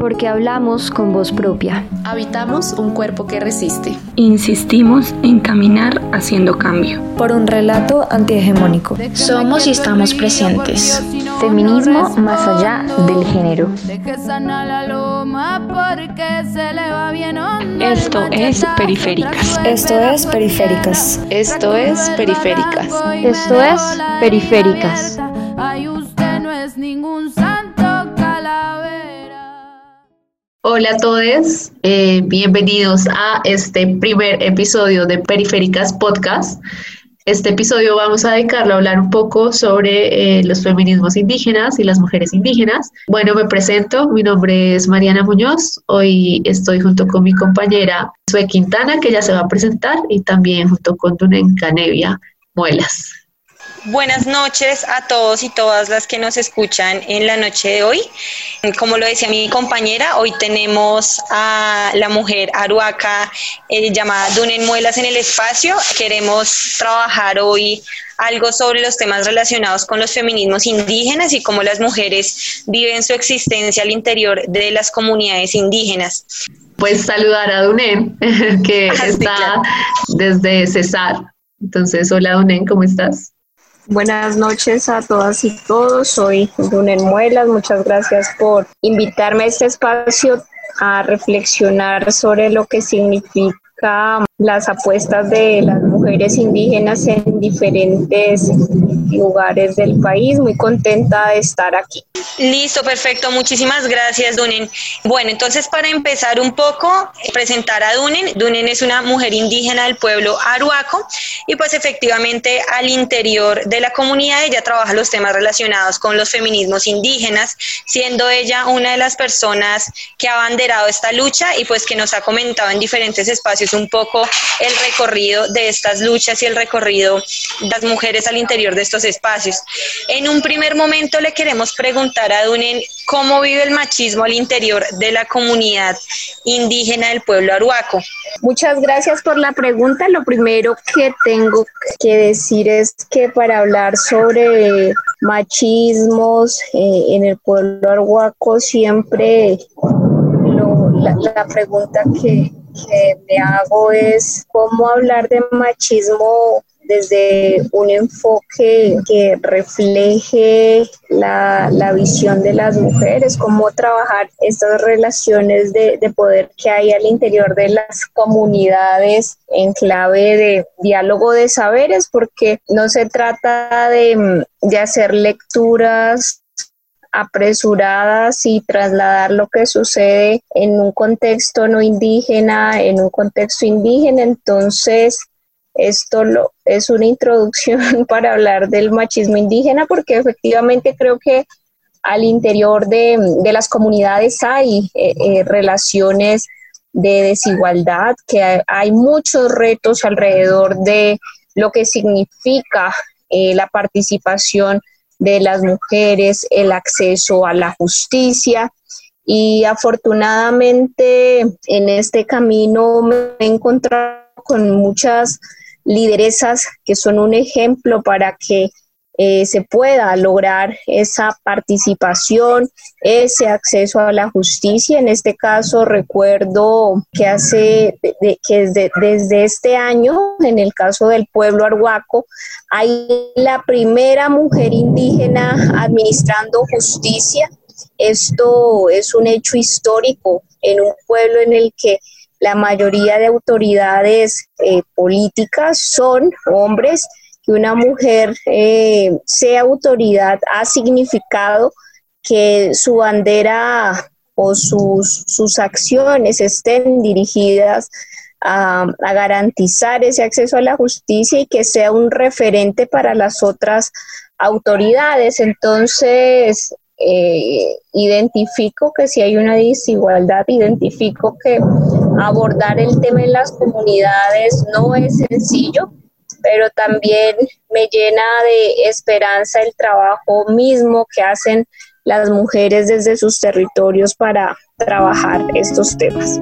Porque hablamos con voz propia. Habitamos un cuerpo que resiste. Insistimos en caminar haciendo cambio. Por un relato antihegemónico. Somos y estamos presentes. Feminismo más allá del género. Esto es Periféricas. Esto es Periféricas. Esto es Periféricas. Esto es Periféricas. Hola a todos, eh, bienvenidos a este primer episodio de Periféricas Podcast. Este episodio vamos a dedicarlo a hablar un poco sobre eh, los feminismos indígenas y las mujeres indígenas. Bueno, me presento, mi nombre es Mariana Muñoz, hoy estoy junto con mi compañera Sue Quintana, que ya se va a presentar, y también junto con Dunen Canevia Muelas. Buenas noches a todos y todas las que nos escuchan en la noche de hoy. Como lo decía mi compañera, hoy tenemos a la mujer aruaca eh, llamada Dunen Muelas en el espacio. Queremos trabajar hoy algo sobre los temas relacionados con los feminismos indígenas y cómo las mujeres viven su existencia al interior de las comunidades indígenas. Pues saludar a Dunen, que ah, está desde Cesar. Entonces, hola Dunen, ¿cómo estás? Buenas noches a todas y todos. Soy Dunen Muelas. Muchas gracias por invitarme a este espacio a reflexionar sobre lo que significa las apuestas de las mujeres indígenas en diferentes lugares del país. Muy contenta de estar aquí. Listo, perfecto. Muchísimas gracias, Dunen. Bueno, entonces para empezar un poco, presentar a Dunen. Dunen es una mujer indígena del pueblo aruaco y pues efectivamente al interior de la comunidad ella trabaja los temas relacionados con los feminismos indígenas, siendo ella una de las personas que ha abanderado esta lucha y pues que nos ha comentado en diferentes espacios un poco el recorrido de estas luchas y el recorrido de las mujeres al interior de estos espacios. En un primer momento le queremos preguntar a Dunen cómo vive el machismo al interior de la comunidad indígena del pueblo aruaco. Muchas gracias por la pregunta. Lo primero que tengo que decir es que para hablar sobre machismos eh, en el pueblo aruaco siempre la pregunta que, que me hago es cómo hablar de machismo desde un enfoque que refleje la, visión de las mujeres, cómo trabajar estas relaciones de, poder que hay al interior de las comunidades en clave de diálogo de saberes, porque no se trata de, de hacer lecturas apresuradas y trasladar lo que sucede en un contexto no indígena, en un contexto indígena. Entonces, esto lo, es una introducción para hablar del machismo indígena porque efectivamente creo que al interior de, las comunidades hay eh, eh, relaciones de desigualdad, que hay, muchos retos alrededor de lo que significa eh, la participación de las mujeres, el acceso a la justicia. Y afortunadamente en este camino me he encontrado con muchas lideresas que son un ejemplo para que eh, se pueda lograr esa participación, ese acceso a la justicia. En este caso, recuerdo que hace, que desde, este año, en el caso del pueblo arhuaco, hay la primera mujer indígena administrando justicia. Esto es un hecho histórico en un pueblo en el que la mayoría de autoridades eh, políticas son hombres que una mujer eh, sea autoridad ha significado que su bandera o sus, sus acciones estén dirigidas a, garantizar ese acceso a la justicia y que sea un referente para las otras autoridades. Entonces, eh, identifico que si hay una desigualdad, identifico que abordar el tema en las comunidades no es sencillo, pero también me llena de esperanza el trabajo mismo que hacen las mujeres desde sus territorios para trabajar estos temas.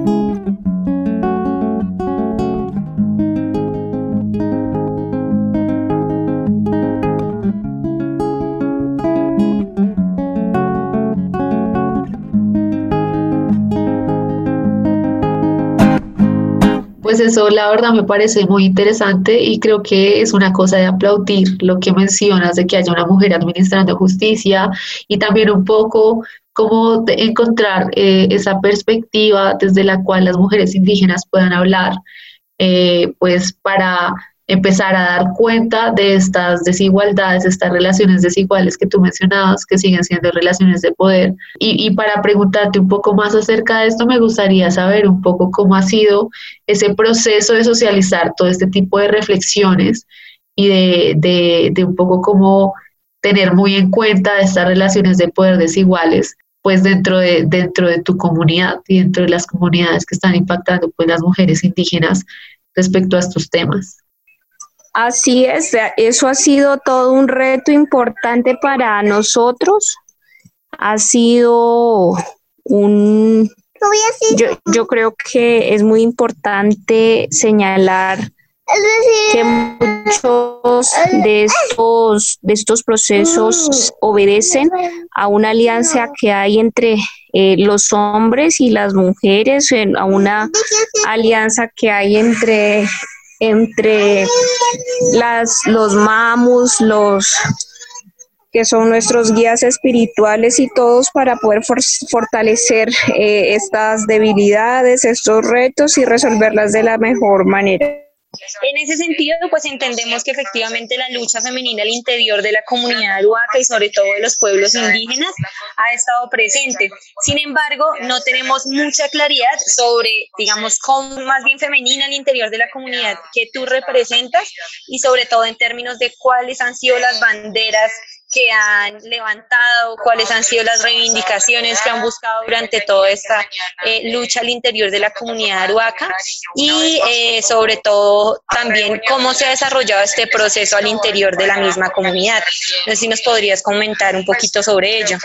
Pues eso la verdad me parece muy interesante y creo que es una cosa de aplaudir lo que mencionas de que haya una mujer administrando justicia y también un poco cómo encontrar eh, esa perspectiva desde la cual las mujeres indígenas puedan hablar, eh, pues para empezar a dar cuenta de estas desigualdades, estas relaciones desiguales que tú mencionabas, que siguen siendo relaciones de poder. Y, y, para preguntarte un poco más acerca de esto, me gustaría saber un poco cómo ha sido ese proceso de socializar todo este tipo de reflexiones y de, de, de un poco cómo tener muy en cuenta estas relaciones de poder desiguales pues dentro de, dentro de tu comunidad y dentro de las comunidades que están impactando pues las mujeres indígenas respecto a estos temas. Así es, eso ha sido todo un reto importante para nosotros. Ha sido un... Yo, yo creo que es muy importante señalar que muchos de estos, de estos procesos obedecen a una alianza que hay entre eh, los hombres y las mujeres, a una alianza que hay entre entre las, los mamus, los que son nuestros guías espirituales y todos para poder fortalecer eh, estas debilidades, estos retos y resolverlas de la mejor manera. En ese sentido, pues entendemos que efectivamente la lucha femenina al interior de la comunidad aruaca y sobre todo de los pueblos indígenas ha estado presente. Sin embargo, no tenemos mucha claridad sobre, digamos, cómo más bien femenina al interior de la comunidad que tú representas y sobre todo en términos de cuáles han sido las banderas que han levantado, cuáles han sido las reivindicaciones que han buscado durante toda esta eh, lucha al interior de la comunidad aruaca y eh, sobre todo también cómo se ha desarrollado este proceso al interior de la misma comunidad. No sé si nos podrías comentar un poquito sobre ello.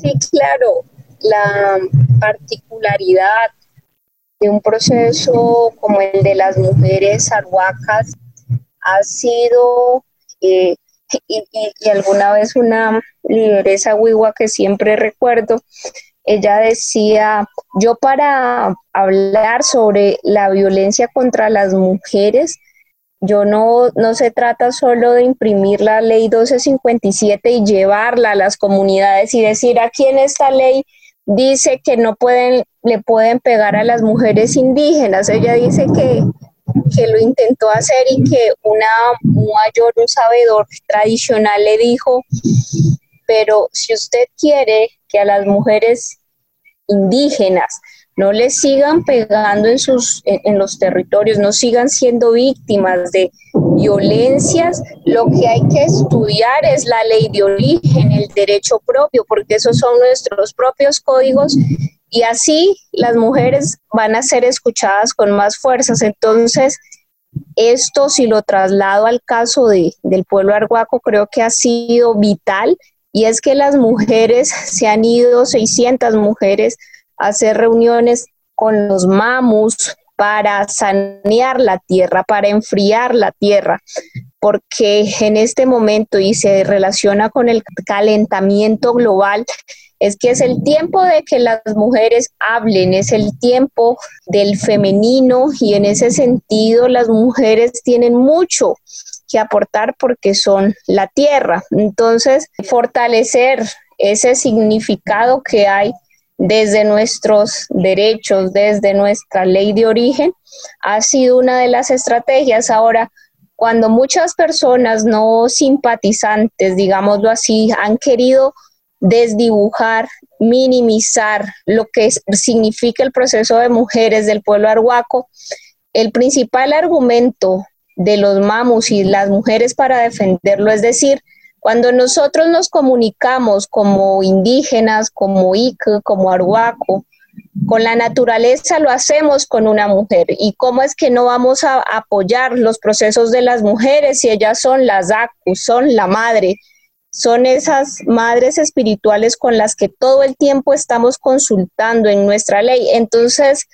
Sí, claro. La particularidad de un proceso como el de las mujeres arhuacas ha sido eh, y, alguna vez una lideresa Wiwa que siempre recuerdo, ella decía, yo para hablar sobre la violencia contra las mujeres, yo no, no se trata solo de imprimir la ley 1257 y llevarla a las comunidades y decir aquí en esta ley dice que no pueden, le pueden pegar a las mujeres indígenas. Ella dice que que lo intentó hacer y que una mayor, un sabedor tradicional le dijo, pero si usted quiere que a las mujeres indígenas no les sigan pegando en, sus, en, los territorios, no sigan siendo víctimas de violencias, lo que hay que estudiar es la ley de origen, el derecho propio, porque esos son nuestros propios códigos y así las mujeres van a ser escuchadas con más fuerzas. Entonces, esto si lo traslado al caso de, del pueblo arhuaco, creo que ha sido vital y es que las mujeres se han ido, 600 mujeres, a hacer reuniones con los mamus para sanear la tierra, para enfriar la tierra, porque en este momento y se relaciona con el calentamiento global, es que es el tiempo de que las mujeres hablen, es el tiempo del femenino y en ese sentido las mujeres tienen mucho que aportar porque son la tierra. Entonces, fortalecer ese significado que hay desde nuestros derechos, desde nuestra ley de origen, ha sido una de las estrategias. Ahora, cuando muchas personas no simpatizantes, digámoslo así, han querido desdibujar, minimizar lo que significa el proceso de mujeres del pueblo arhuaco, el principal argumento de los mamus y las mujeres para defenderlo es decir, cuando nosotros nos comunicamos como indígenas, como IC, como arhuaco, con la naturaleza lo hacemos con una mujer. ¿Y cómo es que no vamos a apoyar los procesos de las mujeres si ellas son las ACU, son la madre, son esas madres espirituales con las que todo el tiempo estamos consultando en nuestra ley. Entonces,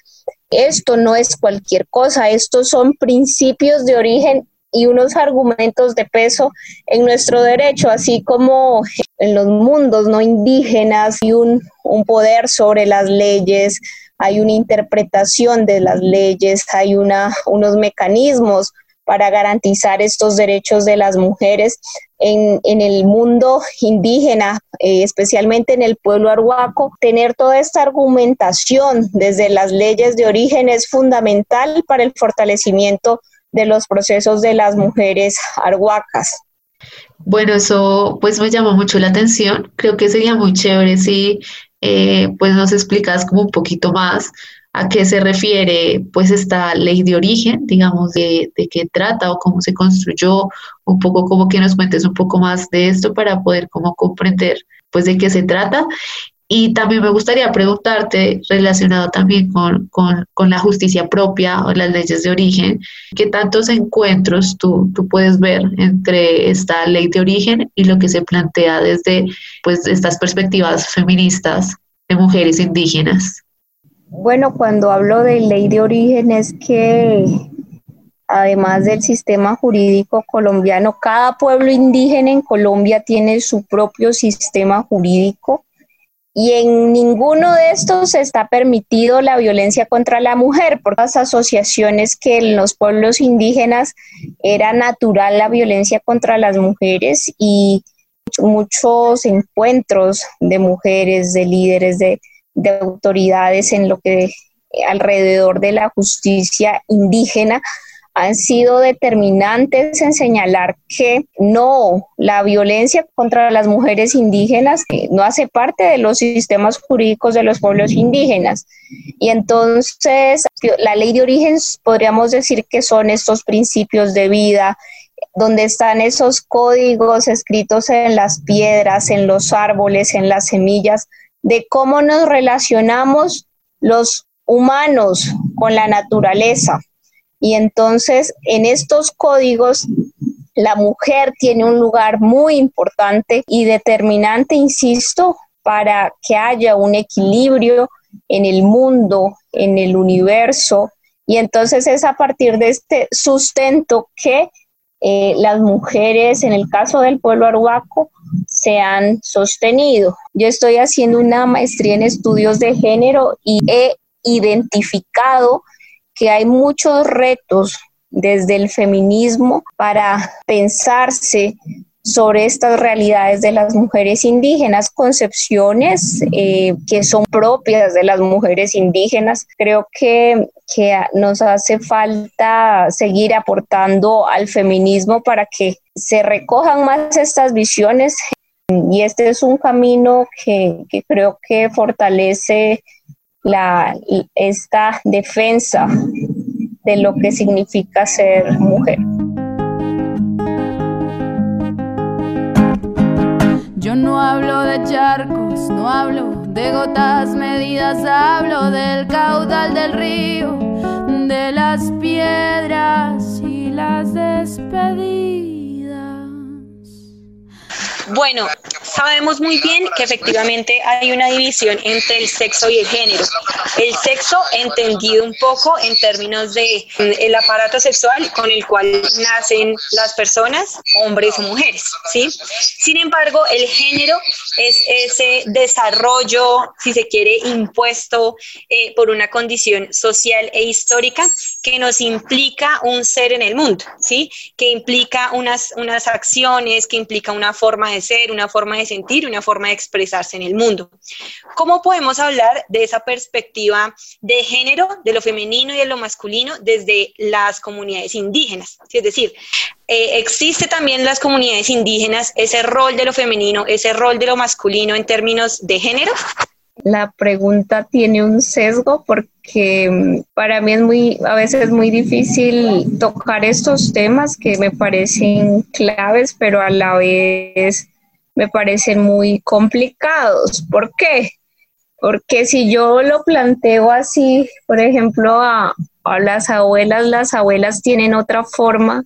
esto no es cualquier cosa, estos son principios de origen y unos argumentos de peso en nuestro derecho, así como en los mundos no indígenas y un, un poder sobre las leyes, hay una interpretación de las leyes, hay una, unos mecanismos para garantizar estos derechos de las mujeres en, el mundo indígena, eh, especialmente en el pueblo arhuaco, tener toda esta argumentación desde las leyes de origen es fundamental para el fortalecimiento de los procesos de las mujeres arhuacas. Bueno, eso pues me llamó mucho la atención. Creo que sería muy chévere si eh, pues nos explicas como un poquito más a qué se refiere pues esta ley de origen, digamos, de, de, qué trata o cómo se construyó, un poco como que nos cuentes un poco más de esto para poder como comprender pues de qué se trata. Y también me gustaría preguntarte, relacionado también con, con, con la justicia propia o las leyes de origen, ¿qué tantos encuentros tú, tú puedes ver entre esta ley de origen y lo que se plantea desde pues, estas perspectivas feministas de mujeres indígenas? Bueno, cuando hablo de ley de origen es que además del sistema jurídico colombiano, cada pueblo indígena en Colombia tiene su propio sistema jurídico y en ninguno de estos está permitido la violencia contra la mujer, por las asociaciones que en los pueblos indígenas era natural la violencia contra las mujeres y muchos encuentros de mujeres, de líderes, de de autoridades en lo que alrededor de la justicia indígena han sido determinantes en señalar que no, la violencia contra las mujeres indígenas no hace parte de los sistemas jurídicos de los pueblos indígenas. Y entonces la ley de origen podríamos decir que son estos principios de vida, donde están esos códigos escritos en las piedras, en los árboles, en las semillas, de cómo nos relacionamos los humanos con la naturaleza. Y entonces en estos códigos la mujer tiene un lugar muy importante y determinante, insisto, para que haya un equilibrio en el mundo, en el universo. Y entonces es a partir de este sustento que eh, las mujeres, en el caso del pueblo arhuaco, se han sostenido. Yo estoy haciendo una maestría en estudios de género y he identificado que hay muchos retos desde el feminismo para pensarse sobre estas realidades de las mujeres indígenas, concepciones eh, que son propias de las mujeres indígenas. Creo que, que nos hace falta seguir aportando al feminismo para que se recojan más estas visiones y este es un camino que, creo que fortalece esta defensa de lo que significa ser mujer. Yo no hablo de charcos, no hablo de gotas medidas, hablo del caudal del río, de las piedras y las despedidas. Bueno, sabemos muy bien que efectivamente hay una división entre el sexo y el género. El sexo entendido un poco en términos de mm, el aparato sexual con el cual nacen las personas, hombres o mujeres, ¿sí? Sin embargo, el género es ese desarrollo, si se quiere, impuesto eh, por una condición social e histórica que nos implica un ser en el mundo, ¿sí? Que implica unas, unas acciones, que implica una forma de ser, una forma de sentir, una forma de expresarse en el mundo. ¿Cómo podemos hablar de esa perspectiva de género, de lo femenino y de lo masculino desde las comunidades indígenas? Es decir, eh, existe también las comunidades indígenas ese rol de lo femenino, ese rol de lo masculino en términos de género. La pregunta tiene un sesgo porque mm, para mí es muy, a veces muy difícil tocar estos temas que me parecen claves, pero a la vez me parecen muy complicados. ¿Por qué? Porque si yo lo planteo así, por ejemplo, a, a las abuelas, las abuelas tienen otra forma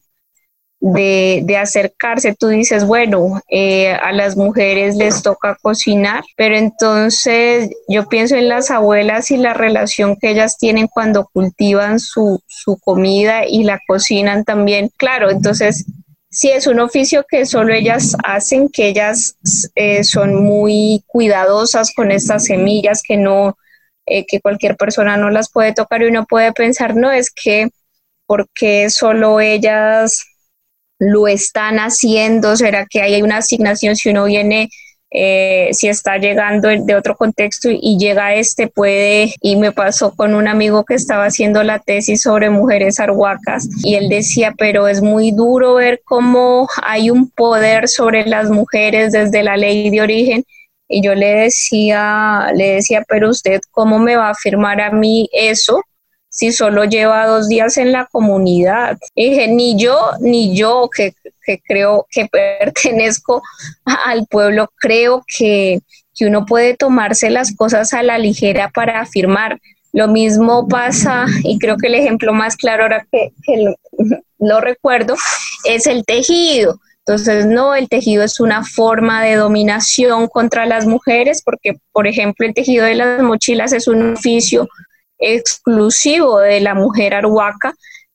de, de, acercarse. Tú dices, bueno, eh, a las mujeres les toca cocinar, pero entonces yo pienso en las abuelas y la relación que ellas tienen cuando cultivan su, su comida y la cocinan también. Claro, entonces si es un oficio que solo ellas hacen, que ellas eh, son muy cuidadosas con estas semillas, que no, eh, que cualquier persona no las puede tocar y uno puede pensar, no, es que porque solo ellas lo están haciendo, será que hay una asignación si uno viene eh, si está llegando de otro contexto y llega este puede, y me pasó con un amigo que estaba haciendo la tesis sobre mujeres arhuacas y él decía, pero es muy duro ver cómo hay un poder sobre las mujeres desde la ley de origen. Y yo le decía, le decía, pero usted, ¿cómo me va a afirmar a mí eso? Si solo lleva dos días en la comunidad. dije, ni yo, ni yo que, creo que pertenezco al pueblo, creo que, uno puede tomarse las cosas a la ligera para afirmar. Lo mismo pasa, y creo que el ejemplo más claro ahora que, lo, recuerdo, es el tejido. Entonces, no, el tejido es una forma de dominación contra las mujeres, porque, por ejemplo, el tejido de las mochilas es un oficio exclusivo de la mujer arhuaca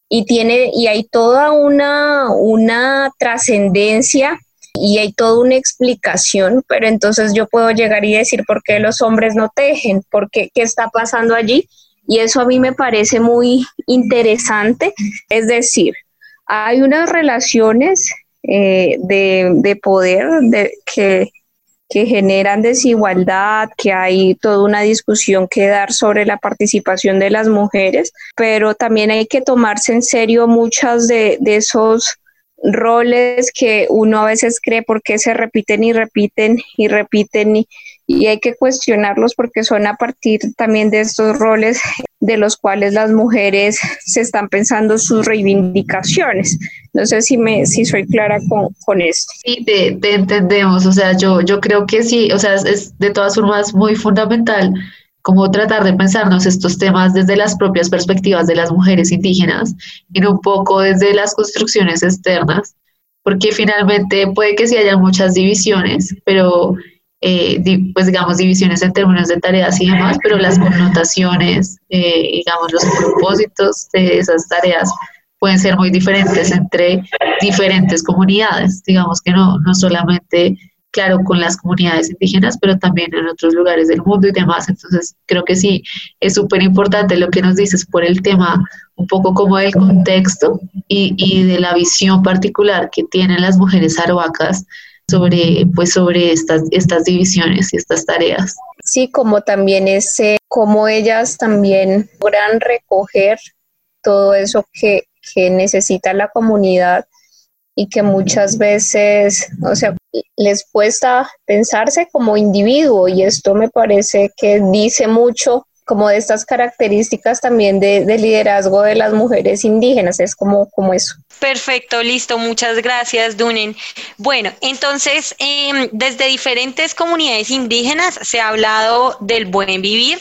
y tiene y hay toda una, una trascendencia y hay toda una explicación, pero entonces yo puedo llegar y decir por qué los hombres no tejen, por qué, qué está pasando allí. Y eso a mí me parece muy interesante. Es decir, hay unas relaciones eh, de, de, poder de, que, que generan desigualdad, que hay toda una discusión que dar sobre la participación de las mujeres, pero también hay que tomarse en serio muchas de, esos roles que uno a veces cree porque se repiten y repiten y repiten y, y hay que cuestionarlos porque son a partir también de estos roles de los cuales las mujeres se están pensando sus reivindicaciones. No sé si me si soy clara con, con esto. Sí, te, entendemos, o sea, yo, yo creo que sí, o sea, es de todas formas muy fundamental como tratar de pensarnos estos temas desde las propias perspectivas de las mujeres indígenas y no un poco desde las construcciones externas, porque finalmente puede que sí haya muchas divisiones, pero eh, pues digamos, divisiones en términos de tareas y demás, pero las connotaciones, eh, digamos, los propósitos de esas tareas pueden ser muy diferentes entre diferentes comunidades, digamos que no, no solamente, claro, con las comunidades indígenas, pero también en otros lugares del mundo y demás. Entonces, creo que sí, es súper importante lo que nos dices por el tema un poco como del contexto y, y de la visión particular que tienen las mujeres arhuacas sobre, pues, sobre estas, estas divisiones y estas tareas. Sí, como también ese, como ellas también logran recoger todo eso que, que necesita la comunidad y que muchas veces, o sea, les cuesta pensarse como individuo y esto me parece que dice mucho como de estas características también de, liderazgo de las mujeres indígenas, es como, como eso. Perfecto, listo, muchas gracias, Dunen. Bueno, entonces, em, desde diferentes comunidades indígenas se ha hablado del buen vivir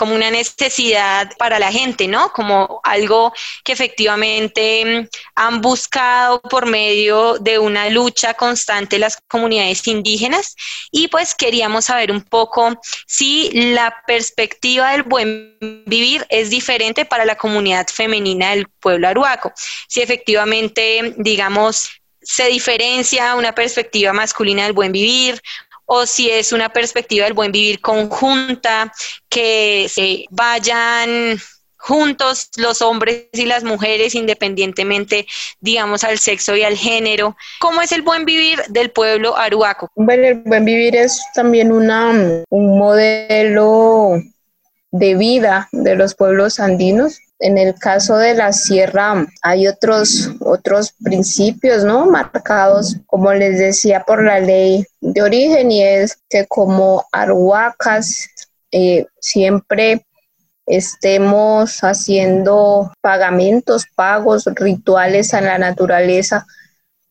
como una necesidad para la gente, ¿no? Como algo que efectivamente em, han buscado por medio de una lucha constante las comunidades indígenas y pues queríamos saber un poco si la perspectiva del buen vivir es diferente para la comunidad femenina del pueblo aruaco, si efectivamente, digamos, se diferencia una perspectiva masculina del buen vivir o si es una perspectiva del buen vivir conjunta, que se vayan juntos los hombres y las mujeres independientemente, digamos, al sexo y al género. ¿Cómo es el buen vivir del pueblo aruaco? Bueno, el buen vivir es también una, un modelo de vida de los pueblos andinos. En el caso de la sierra hay otros, otros principios, ¿no? Marcados, como les decía, por la ley de origen y es que como arhuacas eh, siempre estemos haciendo pagamentos, pagos, rituales a la naturaleza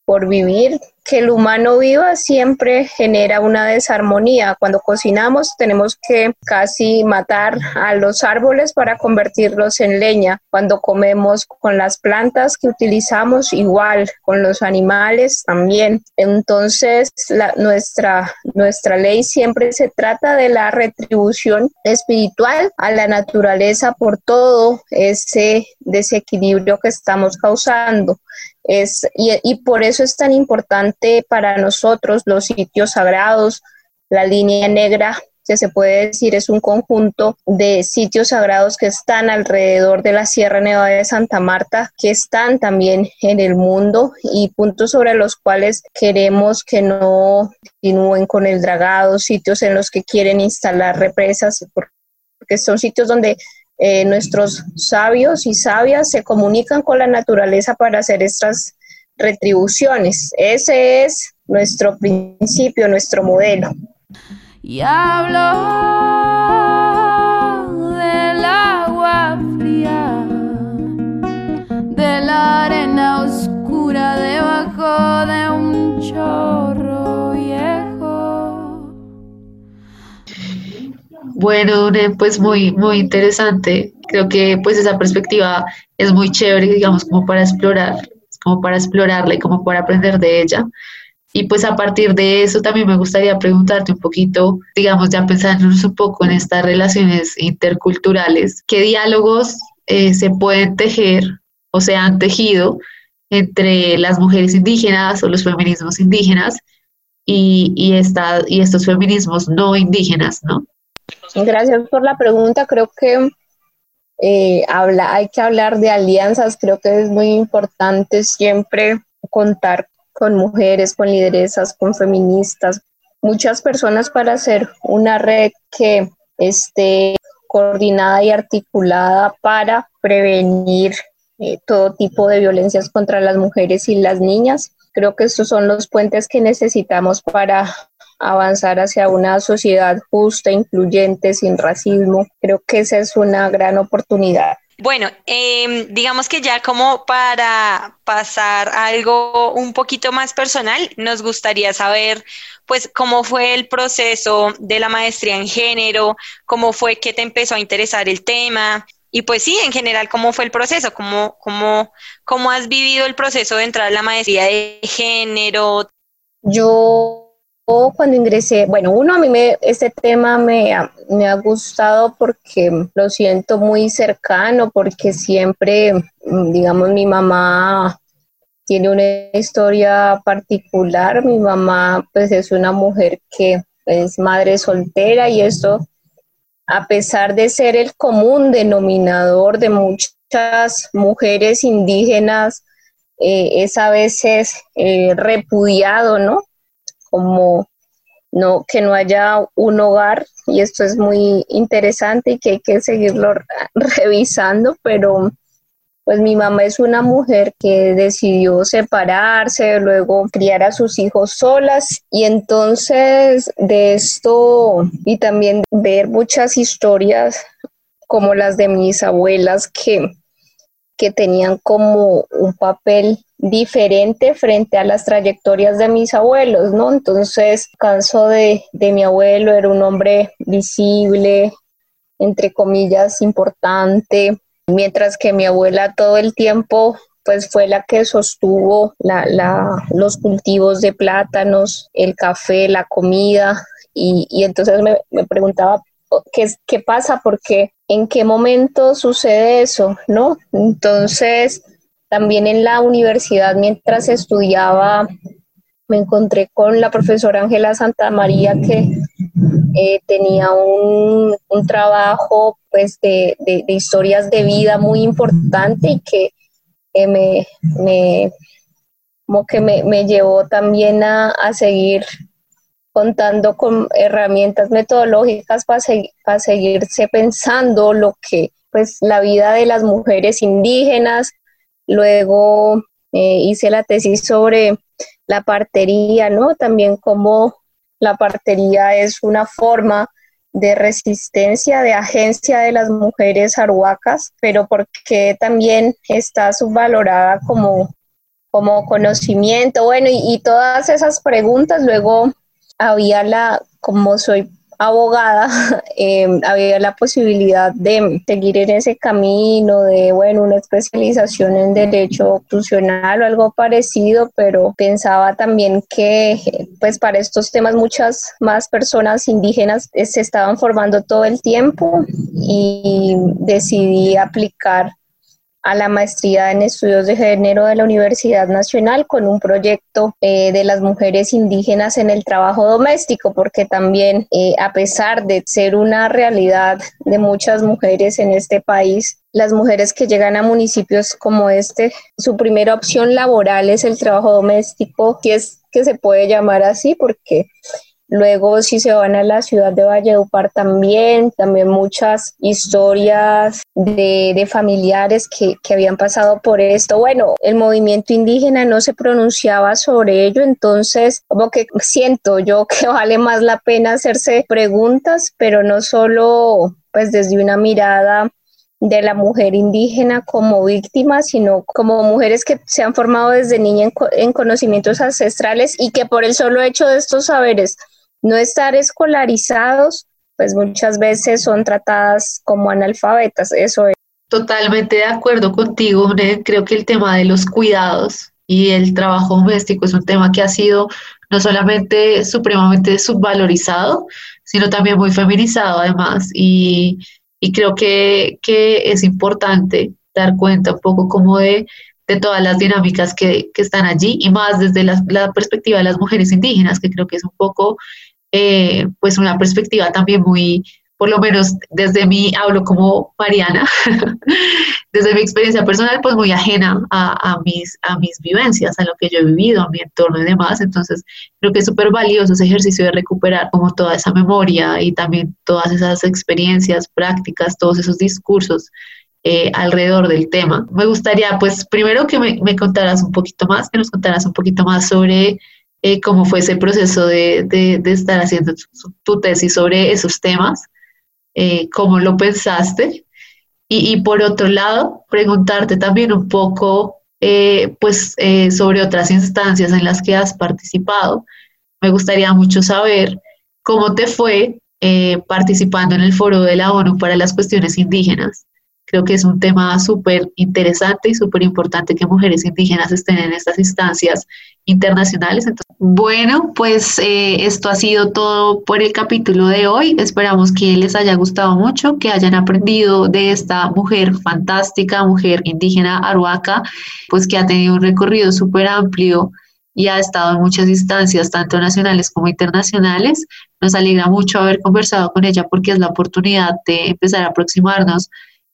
por vivir que el humano viva siempre genera una desarmonía. Cuando cocinamos tenemos que casi matar a los árboles para convertirlos en leña. Cuando comemos con las plantas que utilizamos igual, con los animales también. Entonces nuestra, nuestra ley siempre se trata de la retribución espiritual a la naturaleza por todo ese desequilibrio que estamos causando. Es, y, y por eso es tan importante para nosotros los sitios sagrados, la línea negra que se puede decir es un conjunto de sitios sagrados que están alrededor de la Sierra Nevada de Santa Marta, que están también en el mundo y puntos sobre los cuales queremos que no continúen con el dragado, sitios en los que quieren instalar represas, porque son sitios donde eh, nuestros sabios y sabias se comunican con la naturaleza para hacer estas retribuciones. Ese es nuestro principio, nuestro modelo. Y hablo del agua de la arena oscura debajo de un chorro Bueno, pues muy, muy interesante. Creo que pues esa perspectiva es muy chévere, digamos, como para explorar como para explorarla y como para aprender de ella. Y pues a partir de eso también me gustaría preguntarte un poquito, digamos, ya pensándonos un poco en estas relaciones interculturales, ¿qué diálogos eh, se pueden tejer o se han tejido entre las mujeres indígenas o los feminismos indígenas y, y, esta, y estos feminismos no indígenas, ¿no? Gracias por la pregunta. Creo que eh, habla, hay que hablar de alianzas, creo que es muy importante siempre contar con mujeres, con lideresas, con feministas, muchas personas para hacer una red que esté coordinada y articulada para prevenir eh, todo tipo de violencias contra las mujeres y las niñas. Creo que estos son los puentes que necesitamos para avanzar hacia una sociedad justa, incluyente, sin racismo. Creo que esa es una gran oportunidad. Bueno, em, digamos que ya como para pasar a algo un poquito más personal, nos gustaría saber pues cómo fue el proceso de la maestría en género, cómo fue que te empezó a interesar el tema y pues sí, en general, cómo fue el proceso, cómo, cómo, cómo has vivido el proceso de entrar a la maestría de género. Yo cuando ingresé, bueno, uno a mí me, este tema me ha, me ha gustado porque lo siento muy cercano, porque siempre, mm, digamos, mi mamá tiene una historia particular. Mi mamá, pues, es una mujer que es madre soltera y esto, a pesar de ser el común denominador de muchas mujeres indígenas, eh, es a veces eh, repudiado, ¿no? Como no, que no haya un hogar y esto es muy interesante y que hay que seguirlo revisando, pero pues mi mamá es una mujer que decidió separarse, luego criar a sus hijos solas y entonces de esto y también ver muchas historias como las de mis abuelas que, que tenían como un papel diferente frente a las trayectorias de mis abuelos, ¿no? Entonces, caso de, de mi abuelo, era un hombre visible, entre comillas, importante, mientras que mi abuela todo el tiempo pues fue la que sostuvo la, los cultivos de plátanos, el café, la comida, y, y entonces me, me, preguntaba qué, qué pasa, porque en qué momento sucede eso, ¿no? Entonces, también en la universidad, mientras estudiaba, me encontré con la profesora Ángela Santa María que eh, tenía un, trabajo pues, de, historias de vida muy importante y que me, como que me, llevó también a, seguir contando con herramientas metodológicas para, para seguirse pensando lo que pues la vida de las mujeres indígenas Luego eh, hice la tesis sobre la partería, ¿no? También como la partería es una forma de resistencia, de agencia de las mujeres arhuacas, pero porque también está subvalorada como, como conocimiento. Bueno, y, y todas esas preguntas, luego había la, como soy abogada, em, había la posibilidad de seguir en ese camino de, bueno, una especialización en derecho constitucional o algo parecido, pero pensaba también que, pues, para estos temas muchas más personas indígenas se estaban formando todo el tiempo y decidí aplicar a la maestría en estudios de género de la Universidad Nacional con un proyecto eh, de las mujeres indígenas en el trabajo doméstico, porque también eh, a pesar de ser una realidad de muchas mujeres en este país, las mujeres que llegan a municipios como este, su primera opción laboral es el trabajo doméstico, que es que se puede llamar así porque Luego, si se van a la ciudad de Valledupar también, también muchas historias de, familiares que, que, habían pasado por esto. Bueno, el movimiento indígena no se pronunciaba sobre ello, entonces como que siento yo que vale más la pena hacerse preguntas, pero no solo pues desde una mirada de la mujer indígena como víctima, sino como mujeres que se han formado desde niña en, conocimientos ancestrales y que por el solo hecho de estos saberes no estar escolarizados, pues muchas veces son tratadas como analfabetas. Eso es. Totalmente de acuerdo contigo, creo que el tema de los cuidados y el trabajo doméstico es un tema que ha sido no solamente supremamente subvalorizado, sino también muy feminizado además. Y, y creo que, que, es importante dar cuenta un poco como de, de todas las dinámicas que, que, están allí y más desde la, perspectiva de las mujeres indígenas, que creo que es un poco eh, pues una perspectiva también muy, por lo menos desde mí hablo como Mariana, desde mi experiencia personal, pues muy ajena a, mis, a mis vivencias, a lo que yo he vivido, a mi entorno y demás. Entonces, creo que es súper valioso ese ejercicio de recuperar como toda esa memoria y también todas esas experiencias, prácticas, todos esos discursos eh, alrededor del tema. Me gustaría, pues, primero que me, me contaras un poquito más, que nos contaras un poquito más sobre eh, cómo fue ese proceso de, de, estar haciendo tu, tesis sobre esos temas, eh, cómo lo pensaste. Y, y, por otro lado, preguntarte también un poco eh, pues, sobre otras instancias en las que has participado. Me gustaría mucho saber cómo te fue participando en el foro de la ONU para las cuestiones indígenas. Creo que es un tema súper interesante y súper importante que mujeres indígenas estén en estas instancias internacionales. bueno, pues eh, esto ha sido todo por el capítulo de hoy. Esperamos que les haya gustado mucho, que hayan aprendido de esta mujer fantástica, mujer indígena aruaca, pues que ha tenido un recorrido súper amplio y ha estado en muchas instancias, tanto nacionales como internacionales. Nos alegra mucho haber conversado con ella porque es la oportunidad de empezar a aproximarnos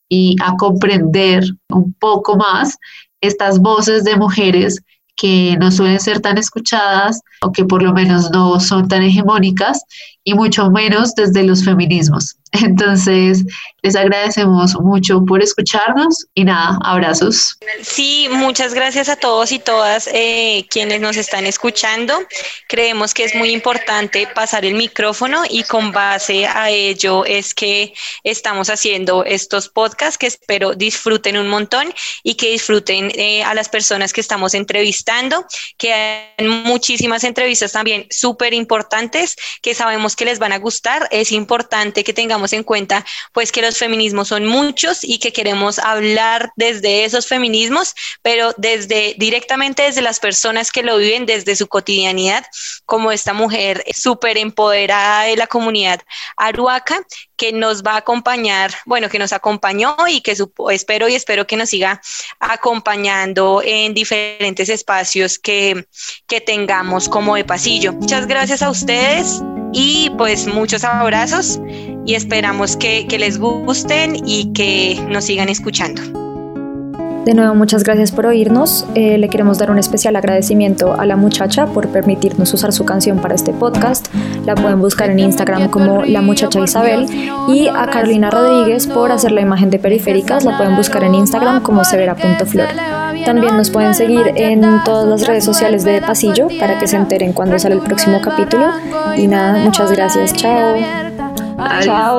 y a comprender un poco más estas voces de mujeres que no suelen ser tan escuchadas o que por lo menos no son tan hegemónicas y mucho menos desde los feminismos. Entonces, les agradecemos mucho por escucharnos y nada, abrazos. Sí, muchas gracias a todos y todas eh, quienes nos están escuchando. Creemos que es muy importante pasar el micrófono y con base a ello es que estamos haciendo estos podcasts que espero disfruten un montón y que disfruten eh, a las personas que estamos entrevistando, que hay muchísimas entrevistas también súper importantes que sabemos que les van a gustar. Es importante que tengamos en cuenta pues que los feminismos son muchos y que queremos hablar desde esos feminismos, pero desde directamente desde las personas que lo viven desde su cotidianidad, como esta mujer súper empoderada de la comunidad aruaca que nos va a acompañar, bueno, que nos acompañó y que espero y espero que nos siga acompañando en diferentes espacios que, que tengamos como de pasillo. Muchas gracias a ustedes y pues muchos abrazos y esperamos que, les gusten y que nos sigan escuchando. De nuevo, muchas gracias por oírnos. Eh, le queremos dar un especial agradecimiento a la muchacha por permitirnos usar su canción para este podcast. La pueden buscar en Instagram como La Muchacha Isabel. Y a Carolina Rodríguez por hacer la imagen de periféricas. La pueden buscar en Instagram como severa.flor. También nos pueden seguir en todas las redes sociales de Pasillo para que se enteren cuando sale el próximo capítulo. Y nada, muchas gracias. Chao. Chao.